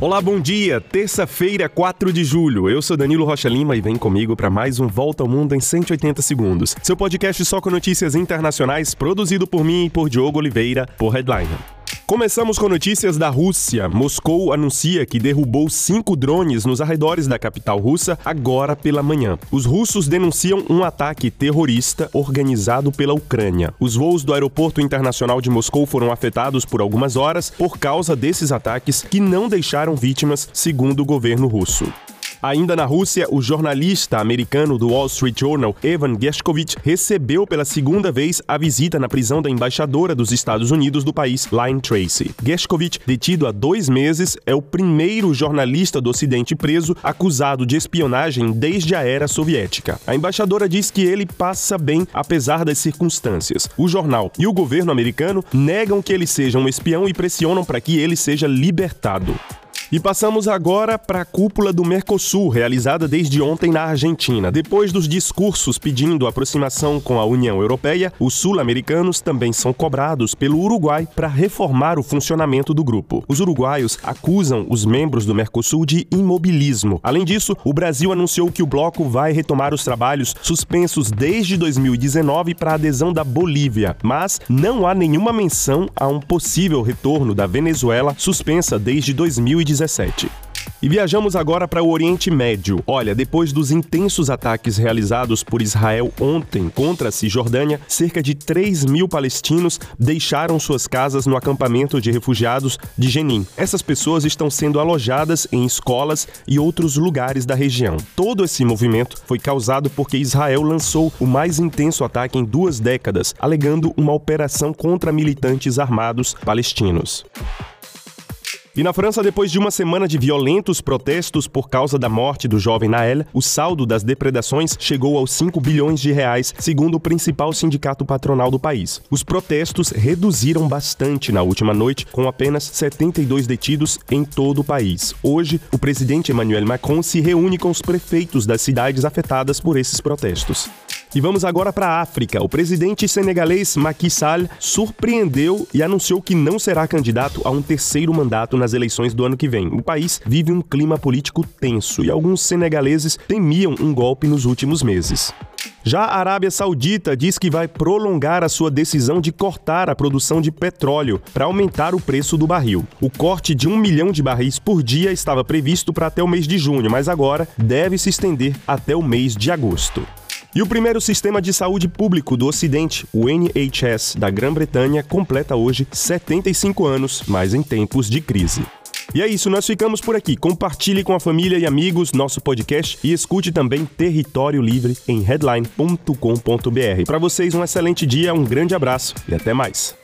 Olá, bom dia. Terça-feira, 4 de julho. Eu sou Danilo Rocha Lima e vem comigo para mais um Volta ao Mundo em 180 segundos. Seu podcast só com notícias internacionais, produzido por mim e por Diogo Oliveira, por Headliner. Começamos com notícias da Rússia. Moscou anuncia que derrubou cinco drones nos arredores da capital russa agora pela manhã. Os russos denunciam um ataque terrorista organizado pela Ucrânia. Os voos do Aeroporto Internacional de Moscou foram afetados por algumas horas por causa desses ataques que não deixaram vítimas, segundo o governo russo. Ainda na Rússia, o jornalista americano do Wall Street Journal, Evan Gershkovich, recebeu pela segunda vez a visita na prisão da embaixadora dos Estados Unidos do país, Lynne Tracy. Gershkovich, detido há dois meses, é o primeiro jornalista do Ocidente preso acusado de espionagem desde a era soviética. A embaixadora diz que ele passa bem apesar das circunstâncias. O jornal e o governo americano negam que ele seja um espião e pressionam para que ele seja libertado. E passamos agora para a cúpula do Mercosul, realizada desde ontem na Argentina. Depois dos discursos pedindo aproximação com a União Europeia, os sul-americanos também são cobrados pelo Uruguai para reformar o funcionamento do grupo. Os uruguaios acusam os membros do Mercosul de imobilismo. Além disso, o Brasil anunciou que o bloco vai retomar os trabalhos suspensos desde 2019 para a adesão da Bolívia, mas não há nenhuma menção a um possível retorno da Venezuela, suspensa desde 2019. 2017. E viajamos agora para o Oriente Médio. Olha, depois dos intensos ataques realizados por Israel ontem contra a Cisjordânia, cerca de 3 mil palestinos deixaram suas casas no acampamento de refugiados de Jenin. Essas pessoas estão sendo alojadas em escolas e outros lugares da região. Todo esse movimento foi causado porque Israel lançou o mais intenso ataque em duas décadas, alegando uma operação contra militantes armados palestinos. E na França, depois de uma semana de violentos protestos por causa da morte do jovem Nael, o saldo das depredações chegou aos 5 bilhões de reais, segundo o principal sindicato patronal do país. Os protestos reduziram bastante na última noite, com apenas 72 detidos em todo o país. Hoje, o presidente Emmanuel Macron se reúne com os prefeitos das cidades afetadas por esses protestos. E vamos agora para a África. O presidente senegalês Macky Sall surpreendeu e anunciou que não será candidato a um terceiro mandato nas eleições do ano que vem. O país vive um clima político tenso e alguns senegaleses temiam um golpe nos últimos meses. Já a Arábia Saudita diz que vai prolongar a sua decisão de cortar a produção de petróleo para aumentar o preço do barril. O corte de um milhão de barris por dia estava previsto para até o mês de junho, mas agora deve se estender até o mês de agosto. E o primeiro sistema de saúde público do Ocidente, o NHS da Grã-Bretanha, completa hoje 75 anos, mas em tempos de crise. E é isso, nós ficamos por aqui. Compartilhe com a família e amigos nosso podcast e escute também Território Livre em headline.com.br. Para vocês, um excelente dia, um grande abraço e até mais.